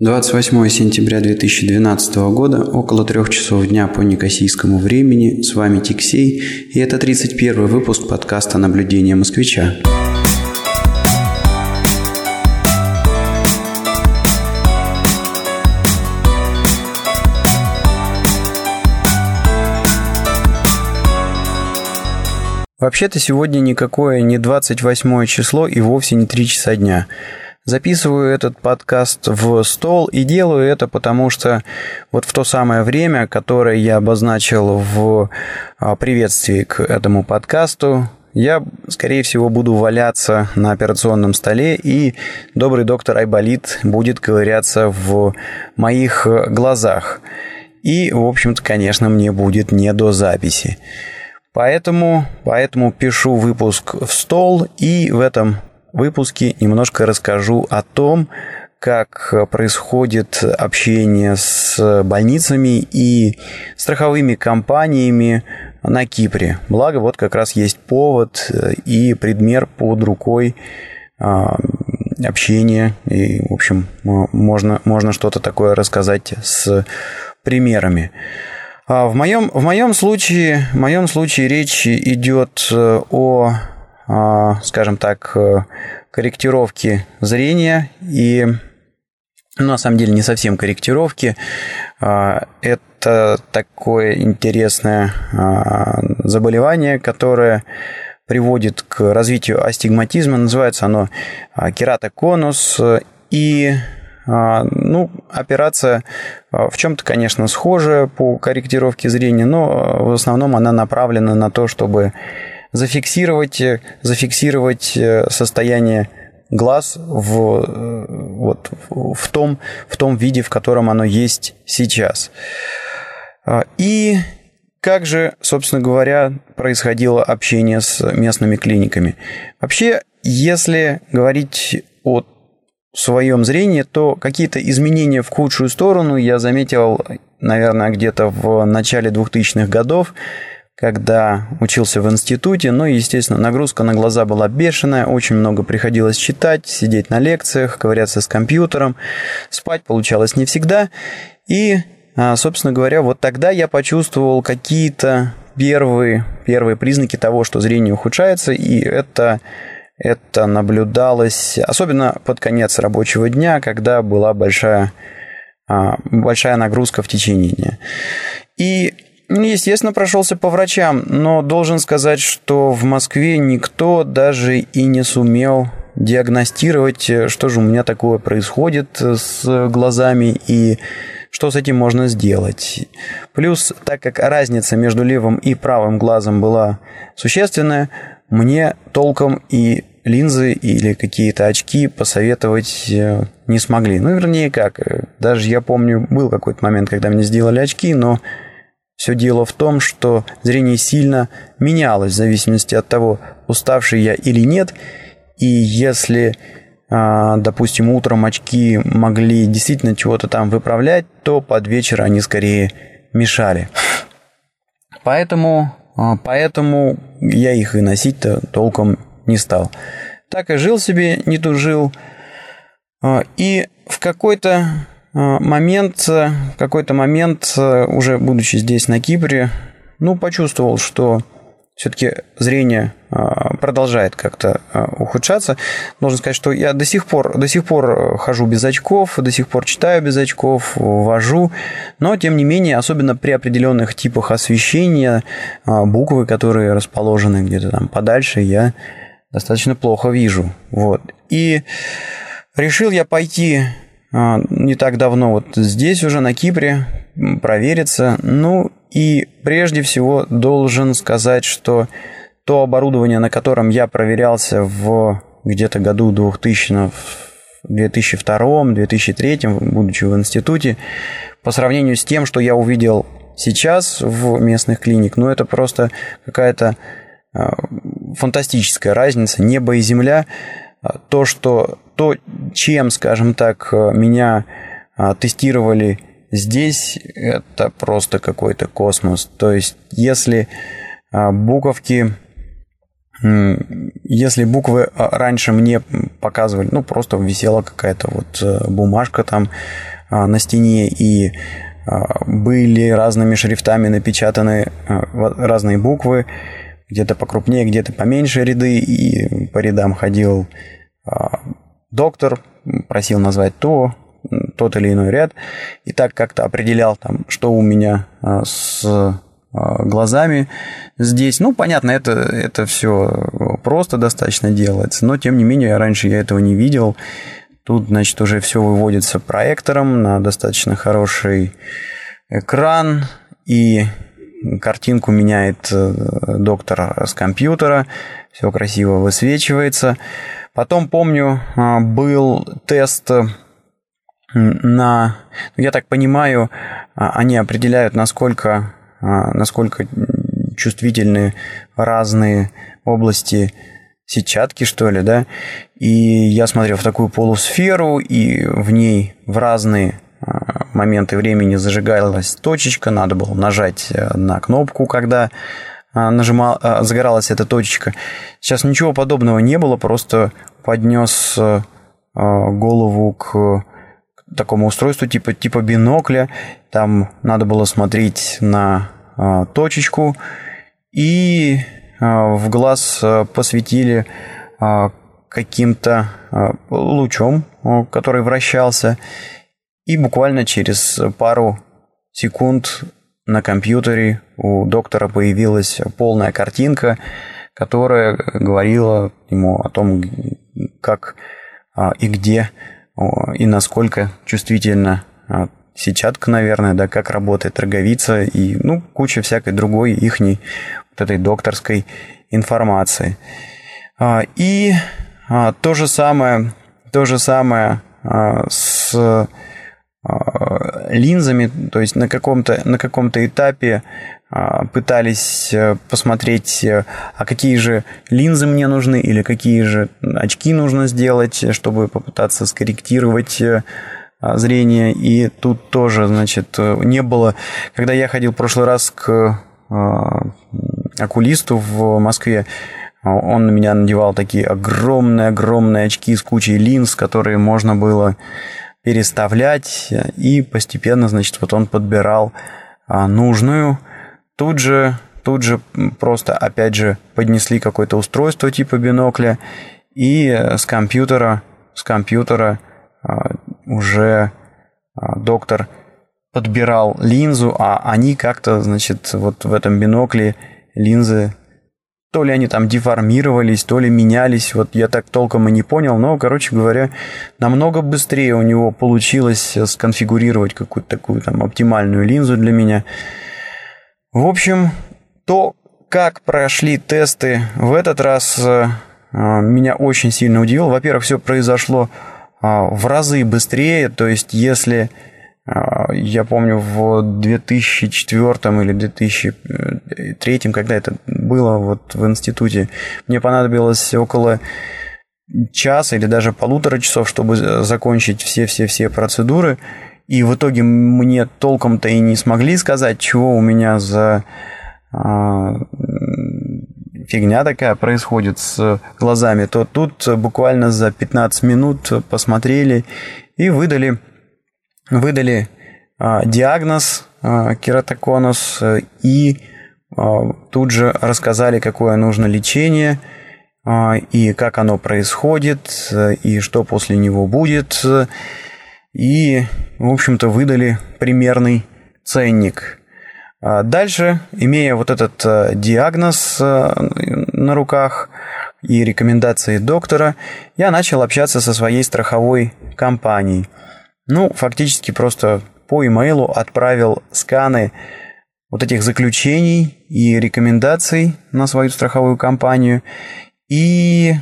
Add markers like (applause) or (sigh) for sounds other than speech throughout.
28 сентября 2012 года, около трех часов дня по некосийскому времени, с вами Тиксей, и это 31 выпуск подкаста «Наблюдение москвича». Вообще-то сегодня никакое не 28 число и вовсе не 3 часа дня. Записываю этот подкаст в стол и делаю это потому, что вот в то самое время, которое я обозначил в а, приветствии к этому подкасту, я, скорее всего, буду валяться на операционном столе, и добрый доктор Айболит будет ковыряться в моих глазах. И, в общем-то, конечно, мне будет не до записи. Поэтому, поэтому пишу выпуск в стол, и в этом выпуске немножко расскажу о том, как происходит общение с больницами и страховыми компаниями на Кипре. Благо, вот как раз есть повод и предмер под рукой а, общения. И, в общем, можно, можно что-то такое рассказать с примерами. А в моем, в моем случае, в моем случае речь идет о а, скажем так, э, корректировки зрения и ну, на самом деле не совсем корректировки. А, это такое интересное а, заболевание, которое приводит к развитию астигматизма. Называется оно кератоконус. И ну, операция в чем-то, конечно, схожая по корректировке зрения, но в основном она направлена на то, чтобы зафиксировать, э, зафиксировать э, состояние глаз в, э, вот, в, том, в том виде, в котором оно есть сейчас. А, и как же, собственно говоря, происходило общение с местными клиниками? Вообще, если говорить о своем зрении, то какие-то изменения в худшую сторону я заметил, наверное, где-то в начале 2000-х годов, когда учился в институте. Ну и, естественно, нагрузка на глаза была бешеная, очень много приходилось читать, сидеть на лекциях, ковыряться с компьютером. Спать получалось не всегда. И, а, собственно говоря, вот тогда я почувствовал какие-то первые, первые признаки того, что зрение ухудшается, и это это наблюдалось особенно под конец рабочего дня, когда была большая, а, большая нагрузка в течение дня. И ну, естественно, прошелся по врачам, но должен сказать, что в Москве никто даже и не сумел диагностировать, что же у меня такое происходит с глазами и что с этим можно сделать. Плюс, так как разница между левым и правым глазом была существенная, мне толком и линзы или какие-то очки посоветовать э, не смогли. Ну, вернее, как. Даже я помню, был какой-то момент, когда мне сделали очки, но все дело в том, что зрение сильно менялось в зависимости от того, уставший я или нет. И если, а, допустим, утром очки могли действительно чего-то там выправлять, то под вечер они скорее мешали. Поэтому, а, поэтому я их и носить-то толком не стал. Так и жил себе, не тужил. А, и в какой-то момент, э, какой-то момент, э, уже будучи здесь на Кипре, ну, почувствовал, что все-таки зрение а, продолжает как-то а, ухудшаться. Должен сказать, что я до сих пор, до сих пор хожу без очков, до сих пор читаю без очков, вожу, но тем не менее, особенно при определенных типах освещения, буквы, которые расположены где-то там подальше, я достаточно плохо вижу. Вот. И решил я пойти а, не так давно вот здесь уже на Кипре провериться. Ну и прежде всего должен сказать, что то оборудование, на котором я проверялся в где-то году 2000 2002-2003, будучи в институте, по сравнению с тем, что я увидел сейчас в местных клиник, ну это просто какая-то а, фантастическая разница, небо и земля. А, то, что то, чем, скажем так, меня а, тестировали здесь, это просто какой-то космос. То есть, если а, буковки если буквы раньше мне показывали, ну, просто висела какая-то вот бумажка там на стене, и были разными шрифтами напечатаны разные буквы, где-то покрупнее, где-то поменьше ряды, и по рядам ходил доктор, просил назвать то, тот или иной ряд, и так как-то определял, там, что у меня а, с а, глазами здесь. Ну, понятно, это, это все просто достаточно делается, но тем не менее, раньше я этого не видел. Тут, значит, уже все выводится проектором на достаточно хороший экран, и картинку меняет э, доктор с компьютера, все красиво высвечивается. Потом, помню, а, был тест на... Ну, я так понимаю, а, они определяют, насколько, а, насколько чувствительны разные области сетчатки, что ли, да, и я смотрел в такую полусферу, и в ней в разные моменты времени зажигалась точечка, надо было нажать э, на кнопку, когда нажимал, загоралась эта точечка. Сейчас ничего подобного не было, просто поднес э, голову к такому устройству типа, типа бинокля. Там надо было смотреть на а, точечку. И а, в глаз а, посветили а, каким-то а, лучом, а, который вращался. И буквально через пару секунд на компьютере у доктора появилась полная картинка, которая говорила ему о том, как а, и где и насколько чувствительна а, сетчатка, наверное, да, как работает роговица и, ну, куча всякой другой ихней вот этой докторской информации. А, и то же самое, то же самое с линзами, то есть на каком-то на каком-то этапе а, пытались э, посмотреть, э, а какие же линзы мне нужны или какие же очки нужно сделать, чтобы попытаться скорректировать э, зрение. И тут тоже, значит, не было... Когда я ходил в прошлый раз к окулисту в Москве, он на меня надевал такие огромные-огромные очки с кучей линз, которые можно было переставлять, и постепенно, значит, вот он подбирал нужную. Тут же, тут же просто, опять же, поднесли какое-то устройство типа бинокля, и с компьютера, с компьютера а, уже а, доктор подбирал линзу, а они как-то, значит, вот в этом бинокле линзы то ли они там деформировались, то ли менялись, вот я так толком и не понял, но, короче говоря, намного быстрее у него получилось сконфигурировать какую-то такую там оптимальную линзу для меня. В общем, то, как прошли тесты в этот раз, э, меня очень сильно удивило. Во-первых, все произошло а, в разы быстрее. То есть, если я помню, в 2004 или 2003, когда это было вот в институте, мне понадобилось около часа или даже полутора часов, чтобы закончить все-все-все процедуры. И в итоге мне толком-то и не смогли сказать, чего у меня за а, фигня такая происходит с глазами, то тут буквально за 15 минут посмотрели и выдали, выдали а, диагноз а, кератоконус и а, тут же рассказали, какое нужно лечение и как оно происходит и что после него будет и, в общем-то, выдали примерный ценник. Дальше, имея вот этот диагноз на руках и рекомендации доктора, я начал общаться со своей страховой компанией. Ну, фактически просто по имейлу отправил сканы вот этих заключений и рекомендаций на свою страховую компанию. И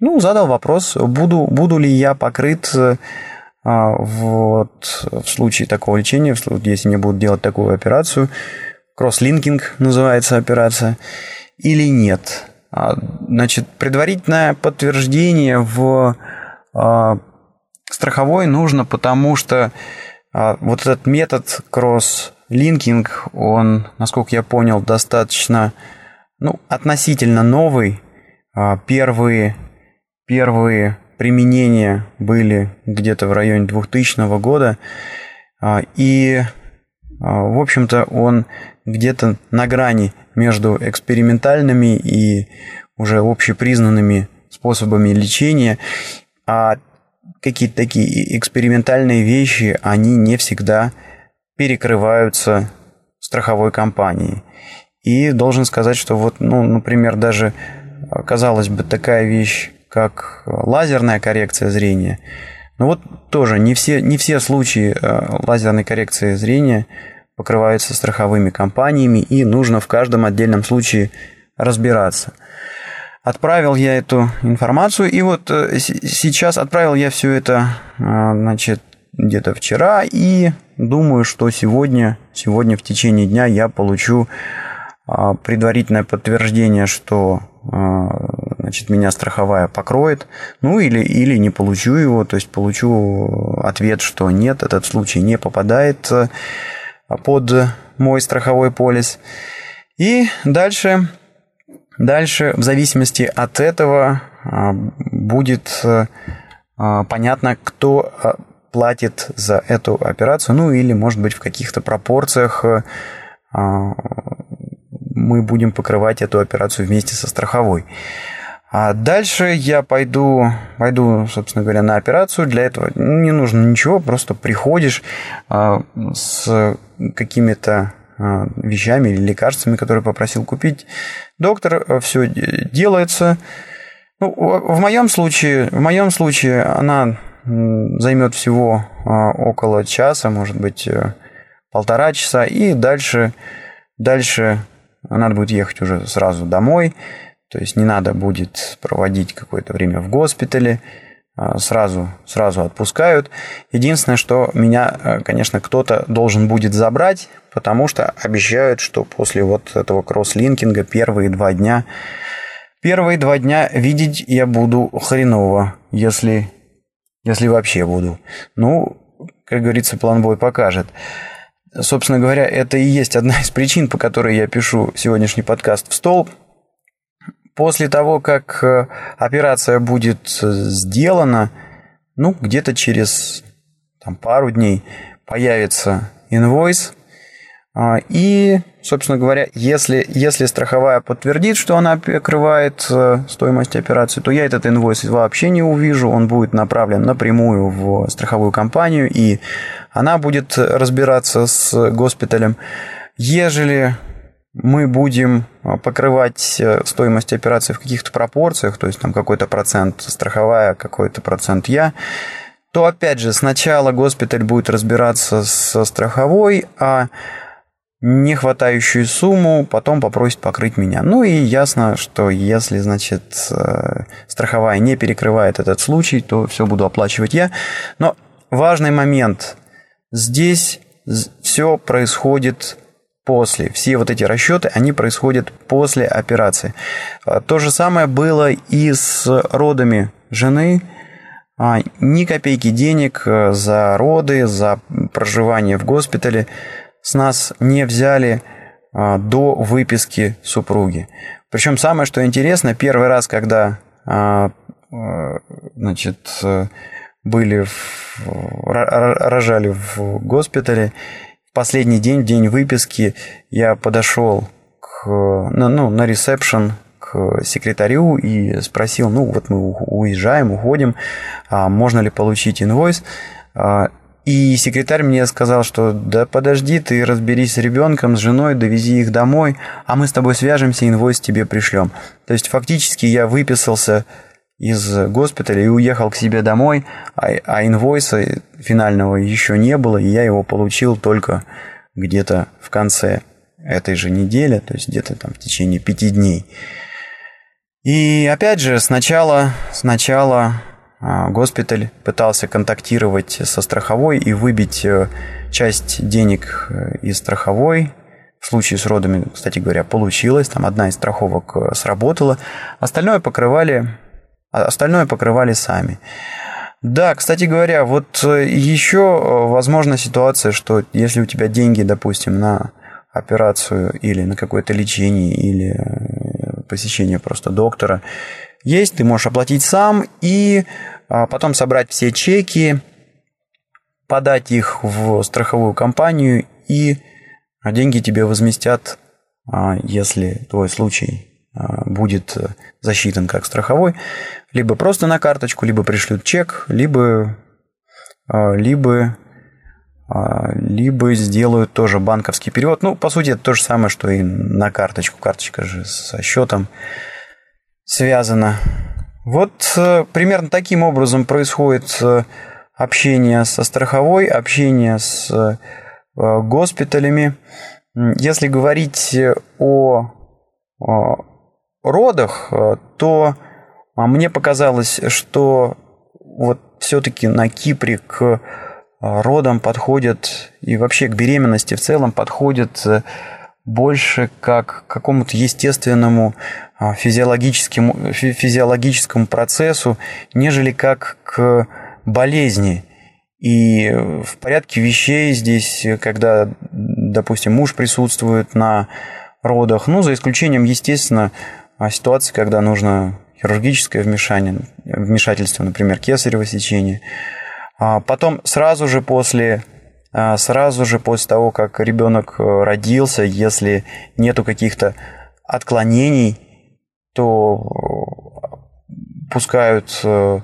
ну, задал вопрос, буду, буду ли я покрыт э, а, вот в случае такого лечения, если мне будут делать такую операцию, кросслинкинг называется операция, или нет. А, значит, предварительное подтверждение в а, страховой нужно, потому что вот этот метод кросс-линкинг, он, насколько я понял, достаточно, ну, относительно новый, А, первые, первые применения были где-то в районе 2000 года. А, и, в общем-то, он где-то на грани между экспериментальными и уже общепризнанными способами лечения. А какие-то такие экспериментальные вещи, они не всегда перекрываются страховой компанией. И должен сказать, что вот, ну, например, даже, казалось бы, такая вещь, как лазерная коррекция зрения, ну вот тоже не все, не все случаи э, лазерной коррекции зрения покрываются страховыми компаниями, и нужно в каждом отдельном случае разбираться. Отправил я эту информацию, и вот э, сейчас отправил я все это, э, значит, где-то вчера, и думаю, что сегодня, сегодня в течение дня я получу а, предварительное подтверждение, что а, значит, меня страховая покроет, ну или, или не получу его, то есть получу ответ, что нет, этот случай не попадает э, под мой страховой полис. И дальше, дальше в зависимости от этого а, будет понятно, кто платит за эту операцию, ну или, может быть, в каких-то пропорциях а, мы будем покрывать эту операцию вместе со страховой. А дальше я пойду, пойду, собственно говоря, на операцию. Для этого не нужно ничего, просто приходишь а, с какими-то а, вещами или лекарствами, которые попросил купить. Доктор все делается. Ну, в моем случае, в моем случае она займет всего а, около часа, может быть, э, полтора часа, и дальше, дальше надо будет ехать уже сразу домой, то есть не надо будет проводить какое-то время в госпитале, сразу, сразу отпускают. Единственное, что меня, э, конечно, кто-то должен будет забрать, потому что обещают, что после вот этого кросс-линкинга первые два дня Первые два дня видеть я буду хреново, если если вообще буду. Ну, как говорится, план бой покажет. Собственно говоря, это и есть одна из причин, по которой я пишу сегодняшний подкаст в стол. После того, как э, операция будет сделана, ну, где-то через там, пару дней появится инвойс, а, и, собственно говоря, если, если страховая подтвердит, что она покрывает э, стоимость операции, то я этот инвойс вообще не увижу, он будет направлен напрямую в страховую компанию, и она будет разбираться с госпиталем. Ежели мы будем э, покрывать э, стоимость операции в каких-то пропорциях, то есть там какой-то процент страховая, какой-то процент я, то опять же сначала госпиталь будет разбираться со страховой, а не хватающую сумму, потом попросит покрыть меня. Ну и ясно, что если, значит, э, страховая не перекрывает этот случай, то все буду оплачивать я. Но важный момент. Здесь все происходит после. Все вот эти расчеты, они происходят после операции. А, то же самое было и с родами жены. А, ни копейки денег э, за роды, за проживание в госпитале – с нас не взяли а, до выписки супруги. Причем самое, что интересно, первый раз, когда а, значит, были в, рожали в госпитале, последний день, день выписки, я подошел к, ну, ну, на ресепшн к секретарю и спросил, ну вот мы уезжаем, уходим, можно ли получить инвойс. И секретарь мне сказал, что да подожди, ты разберись с ребенком, с женой, довези их домой, а мы с тобой свяжемся, инвойс тебе пришлем. То есть фактически я выписался из госпиталя и уехал к себе домой, а, а инвойса финального еще не было, и я его получил только где-то в конце этой же недели, то есть где-то там в течение пяти дней. И опять же, сначала, сначала а, госпиталь пытался контактировать со страховой и выбить э, часть денег э, из страховой. В случае с родами, кстати говоря, получилось. Там одна из страховок э, сработала. Остальное покрывали, остальное покрывали сами. Да, кстати говоря, вот еще возможна ситуация, что если у тебя деньги, допустим, на операцию или на какое-то лечение или посещение просто доктора. Есть, ты можешь оплатить сам и а, потом собрать все чеки, подать их в страховую компанию, и деньги тебе возместят, а, если твой случай а, будет засчитан как страховой, либо просто на карточку, либо пришлют чек, либо, либо либо сделают тоже банковский перевод. Ну, по сути, это то же самое, что и на карточку. Карточка же со счетом связана. Вот э, примерно таким образом происходит э, общение со страховой, общение с э, госпиталями. Если говорить о родах, то а, мне показалось, что вот все-таки на Кипре к родам подходят и вообще к беременности в целом подходят больше как к какому-то естественному а, физиологическому, физиологическому процессу, нежели как к болезни. И в порядке вещей здесь, когда, допустим, муж присутствует на родах, ну, за исключением, естественно, ситуации, когда нужно хирургическое вмешание, вмешательство, например, кесарево сечение. А потом сразу же после а, сразу же после того, как ребенок э, родился, если нету каких-то отклонений, то э, пускают э,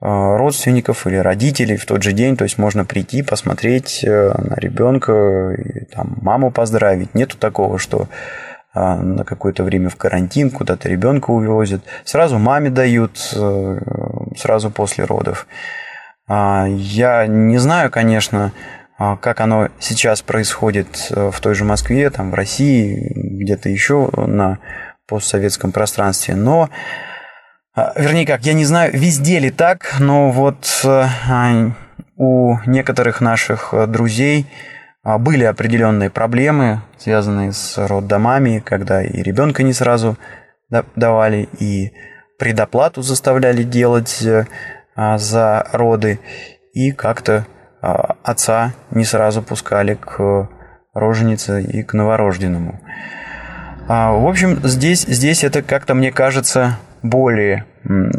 родственников или родителей в тот же день, то есть можно прийти, посмотреть на ребенка, и, там, маму поздравить. Нету такого, что на какое-то время в карантин, куда-то ребенка увозят. Сразу маме дают, сразу после родов. А, я не знаю, конечно, а как оно сейчас происходит э, в той же Москве, там, в России, где-то еще на постсоветском пространстве. Но, а, вернее как, я не знаю, везде ли так, но вот э, а, у некоторых наших друзей были определенные проблемы, связанные с роддомами, когда и ребенка не сразу давали, и предоплату заставляли делать э, за роды, и как-то а, отца не сразу пускали к роженице и к новорожденному. А, в общем, здесь, здесь это как-то, мне кажется, более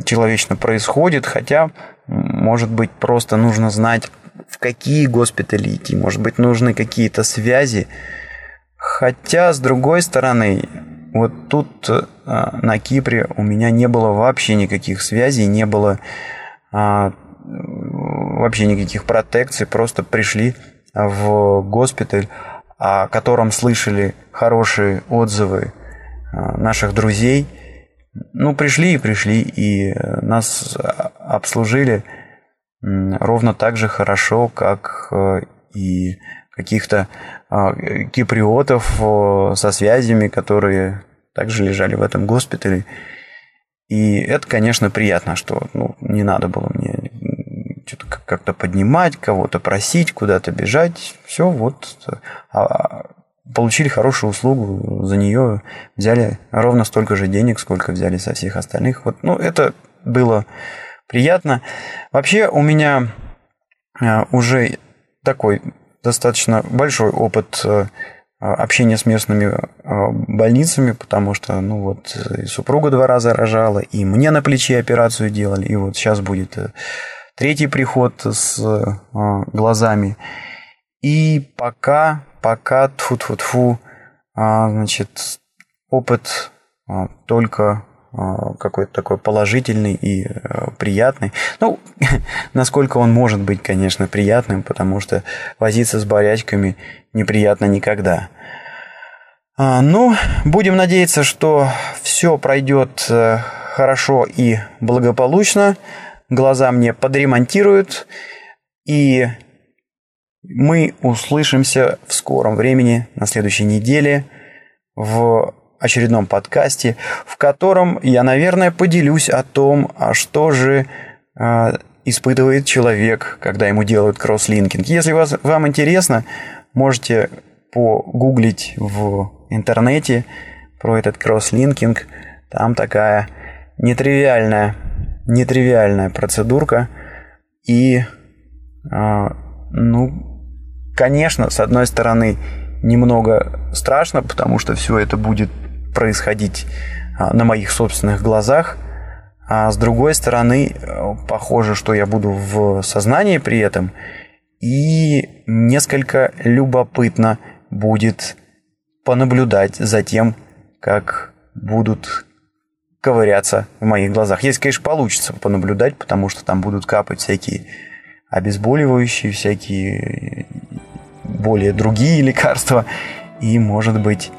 человечно происходит, хотя, может быть, просто нужно знать, в какие госпитали идти, может быть, нужны какие-то связи. Хотя, с другой стороны, вот тут а, на Кипре у меня не было вообще никаких связей, не было вообще никаких протекций, просто пришли в госпиталь, о котором слышали хорошие отзывы а, наших друзей. Ну, пришли и пришли, и нас обслужили ровно так же хорошо, как э, и каких-то а, киприотов со связями, которые также лежали в этом госпитале. И это, конечно, приятно, что ну, не надо было мне что-то как-то поднимать, кого-то просить, куда-то бежать. Все, вот. А, получили хорошую услугу, за нее взяли ровно столько же денег, сколько взяли со всех остальных. Вот, ну, это было приятно. Вообще у меня а, уже такой достаточно большой опыт а, общения с местными больницами, потому что, ну вот, и супруга два раза рожала, и мне на плече операцию делали, и вот сейчас будет э, третий приход с э, глазами. И пока, пока, тфу тфу тфу значит, опыт а, только какой-то такой положительный и а, приятный. Ну, (laughs) насколько он может быть, конечно, приятным, потому что возиться с борячками неприятно никогда. А, ну, будем надеяться, что все пройдет э, хорошо и благополучно глаза мне подремонтируют, и мы услышимся в скором времени, на следующей неделе, в очередном подкасте, в котором я, наверное, поделюсь о том, а что же э, испытывает человек, когда ему делают кросслинкинг. Если вас, вам интересно, можете погуглить в интернете про этот кросслинкинг. Там такая нетривиальная нетривиальная процедурка. И, а, ну, конечно, с одной стороны, немного страшно, потому что все это будет происходить а, на моих собственных глазах. А с другой стороны, э, похоже, что я буду в сознании при этом. И несколько любопытно будет понаблюдать за тем, как будут ковыряться в моих глазах. Если, конечно, получится понаблюдать, потому что там будут капать всякие обезболивающие, всякие более другие (laughs) лекарства. И, может быть,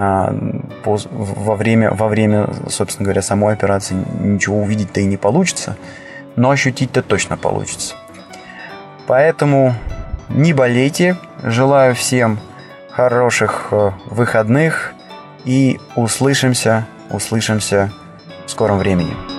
во время, во время, собственно говоря, самой операции ничего увидеть-то и не получится, но ощутить-то точно получится. Поэтому не болейте, желаю всем хороших э, выходных и услышимся, услышимся в скором времени.